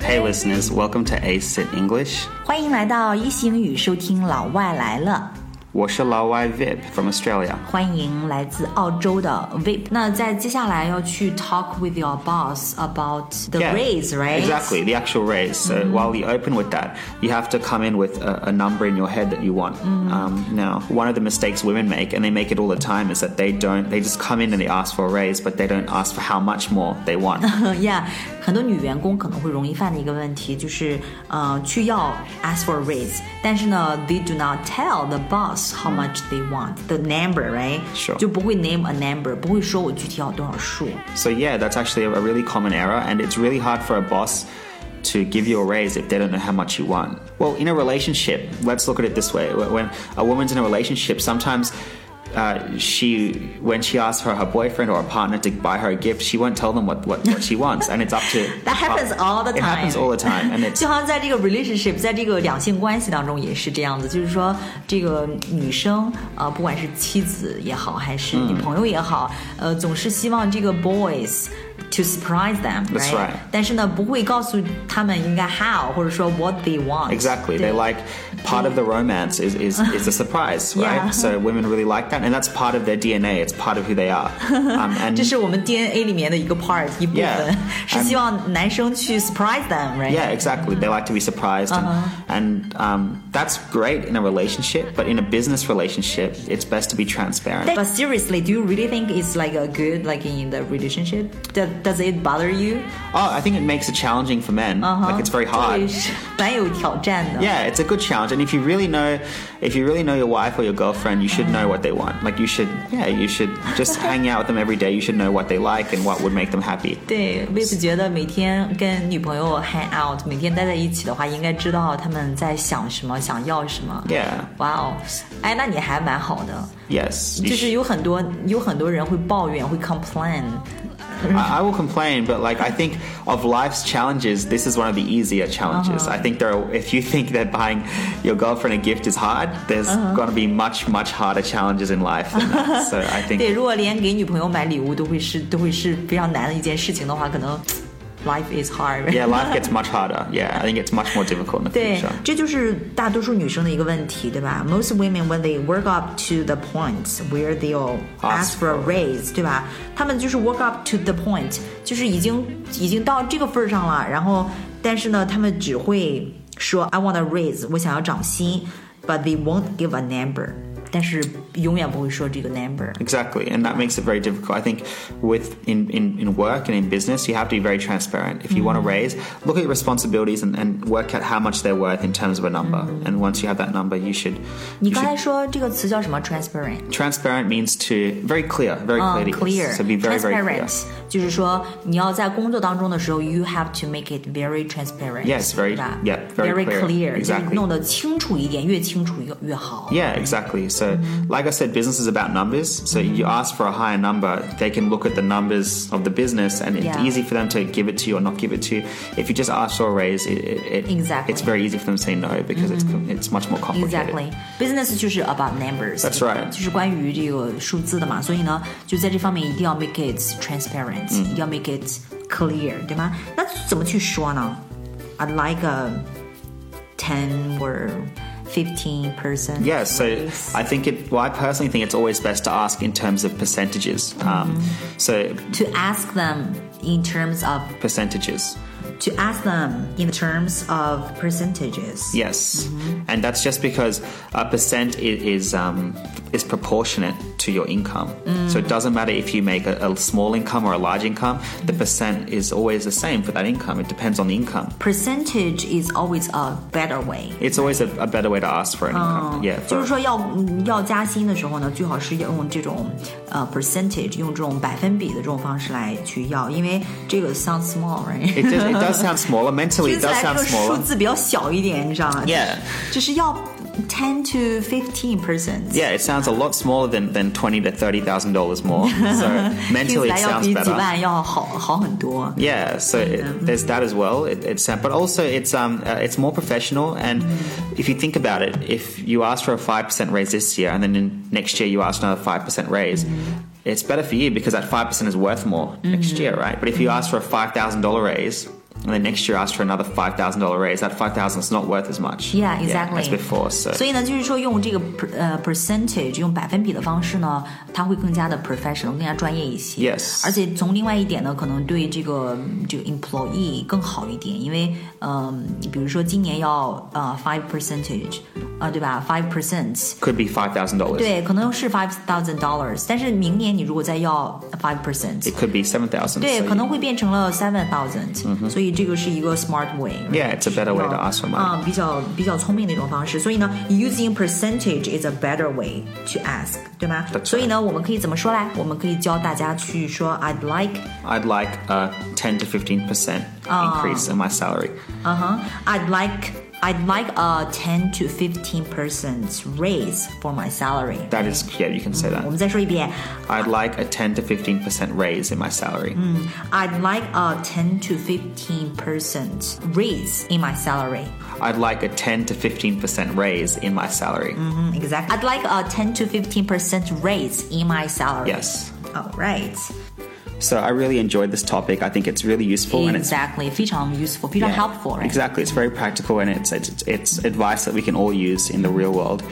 Hey listeners, welcome to Ace It English. 欢迎来到一席英语，收听老外来了。 我是老外 Vip from Australia. 欢迎来自澳洲的 Vip。那在接下来要去 talk with your boss about the Yeah, raise, right? Exactly, the actual raise. So while you open with that, you have to come in with a, a number in your head that you want. Um, now, one of the mistakes women make, and they make it all the time, is that they don't. They just come in and they ask for a raise, but they don't ask for how much more they want. yeah， 很多女员工可能会容易犯的一个问题就是，呃，去要 ask for a raise，但是呢，they do not tell the boss how much they want the number，right？ Sure 就不会 name a number，不会说我具体要多少数。 So yeah, that's actually a, a really common error, and it's really hard for a boss to give you a raise if they don't know how much you want. Well, in a relationship, let's look at it this way: Wh- when a woman's in a relationship, sometimes. Uh, she when she asks for her boyfriend or a partner to buy her a gift, she won't tell them what, what, what she wants, and it's up to That happens all the It time. happens all the time, and it's 就好像在这个 relationship，在这个两性关系当中也是这样子，就是说这个女生呃，不管是妻子也好，还是女朋友也好，呃，总是希望这个 boys。 To surprise them, That's right. 但是呢，不会告诉他们应该 how，或者说 what they want. Exactly. 对 They like part of the romance is, is, is a surprise, right? Yeah. So women really like that, and that's part of their DNA. It's part of who they are. Um, and 这是我们 DNA 里面的一个 part 一部分 Yeah. 是希望男生去 surprise them, right? yeah, exactly. They like to be surprised, Uh-huh. and, and um, that's great in a relationship. But in a business relationship, it's best to be transparent. But seriously, do you really think it's like a good like in the relationship? Does, does it bother you? Oh, I think it makes it challenging for men. Like it's very 对 hard. 是蛮有挑战的。 Yeah, it's a good challenge, and if you really know, if you really know your wife or your girlfriend, you should know what they want. Like you should, yeah, you should just hang out with them every day. You should know what they like and what would make them happy. 对，为此觉得每天跟女朋友 hang out，每天待在一起的话，应该知道他们在想什么，想要什么。 Yeah. 哇哦，哎，那你还蛮好的。 Yes, you 就是 sh- 有很多有很多人会抱怨，会 complain。 I, I will complain, but like I think of life's challenges, this is one of the easier challenges. I think there, are, if you think that buying your girlfriend a gift is hard, there's going to be much much harder challenges in life. Than that. So I 对， think 如果连给女朋友买礼物都会是都会是非常难的一件事情的话，可能 life is hard。 yeah, life gets much harder. Yeah, I think it's much more difficult in the 对 future.，这就是大多数女生的一个问题，对吧？Most women when they work up to the point where they'll ask Ask for a raise，对吧？她们就是 work up to the point，就是已经已经到这个份儿上了，然后但是呢，她们只会说 I want a raise，我想要涨薪，but they won't give a number， 但是永远不会说这个 number。 Exactly, and that makes it very difficult. I think with in, in, in work and in business, you have to be very transparent. If you want to raise, look at your responsibilities and, and work out how much they're worth in terms of a number. And once you have that number, you should. 你 You 刚 should 才说这个词叫什么？transparent。 transparent means to very clear, very 嗯 clear. to clear, So be very very clear. transparent，就是说你要在工作当中的时候，you have to make it very transparent。 Yes, very- 对吧 yeah, very clear, clear，就是 exactly. 弄得清楚一点，越清楚越越好。 Yeah, exactly. So, like I said, business is about numbers. So, you ask for a higher number, they can look at the numbers of the business, and it's Yeah. easy for them to give it to you or not give it to you. If you just ask for a raise, it, it, it- Exactly. it's very easy for them to say no because it's it's much more complicated. Exactly, business 就是 about numbers. That's right. 就是关于这个数字的嘛，所以呢，就在这方面一定要 make it transparent，、 一定要 make it clear，对吗？那怎么去说呢？I'd like a ten or fifteen percent. Yeah, so I think it. Well, I personally think it's always best to ask in terms of percentages. Um, so to ask them in terms of percentages. to ask them in terms of percentages. Yes, and that's just because a percent i- is um, is proportionate to your income. So it doesn't matter if you make a, a small income or a large income. The percent is always the same for that income. It depends on the income. Percentage is always a better way. It's always a, a better way to ask for an income. Yeah, 就是 for- 说要嗯要加薪的时候呢，最好是要用这种呃 percentage，用这种百分比的这种方式来去要，因为这个 sounds small, right？ it does, it does sound smaller. Mentally, 听 it 起 does 来这 sound 个数 smaller. 字比较小一点，你知道吗 Yeah. 就是要 ten to fifteen percent. Yeah, it sounds a lot smaller than, than twenty to thirty thousand dollars more. So 听 mentally 起 it 来要 sounds 比几 better. 万要好好很多。 Yeah, so it, there's that as well. It, it's uh, but also it's um uh, it's more professional. And if you think about it, if you ask for a five percent raise this year, and then in next year you ask another five percent raise, it's better for you because that five percent is worth more next year, right? But if you ask for a five thousand dollar raise. And then next year ask for another five thousand dollar raise. That five thousand is not worth as much. Yeah, exactly. as before. So 所以呢，就是说用这个 per, 呃 percentage 用百分比的方式呢，它会更加的 professional，更加专业一些。 Yes 而且从另外一点呢，可能对这个这个 employee 更好一点，因为嗯、比如说今年要呃 five percentage 啊、对吧？five percent。 could be five thousand dollars. 对，可能是 five thousand dollars，但是明年你如果再要 five percent， It could be seven thousand. 对，可能会变成了 seven thousand，、所以 这个是一个 smart way。 Yeah, it's a better way to ask for money. 啊，比较比较聪明的一种方式。所以呢，using percentage is a better way to ask，对吗 That's right. 所以呢，我们可以怎么说来？我们可以教大家去说 I'd like， I'd like a ten to fifteen percent increase in my salary. 嗯哼，I'd like。 I'd like a 10 to 15 percent raise for my salary. That is, yeah, you can say 我 that. 们再说一遍 I'd like a 10 to 15% raise in my salary. I'd like a 10 to 15 percent raise in my salary. I'd like a 10 to 15% raise in my salary. Exactly. I'd like a 10 to 15 percent raise in my salary. Yes. All right. So I really enjoyed this topic. I think it's really useful and it's Exactly. 非常 useful, 非常 yeah, helpful, right? Exactly. It's very practical and it's, it's it's advice that we can all use in the real world.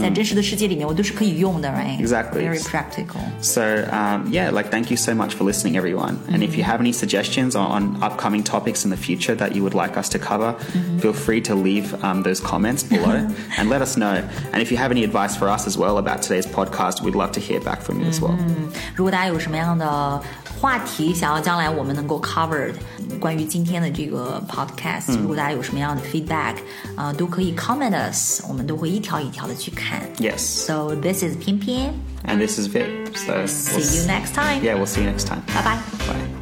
在真实的世界里面，我都是可以用的，right? Exactly. Very practical. So um, yeah, like thank you so much for listening, everyone. And if you have any suggestions on, on upcoming topics in the future that you would like us to cover, feel free to leave um, those comments below and let us know. And if you have any advice for us as well about today's podcast, we'd love to hear back from you as well. 如果大家有什么样的 话题想要将来我们能够 cover 关于今天的这个 podcast，、如果大家有什么样的 feedback，啊、都可以 comment us，我们都会一条一条的去看。 Yes. So this is 偏偏 And this is Vip. So we'll See you s- next time. Yeah, we'll see you next time. 拜拜。 Bye.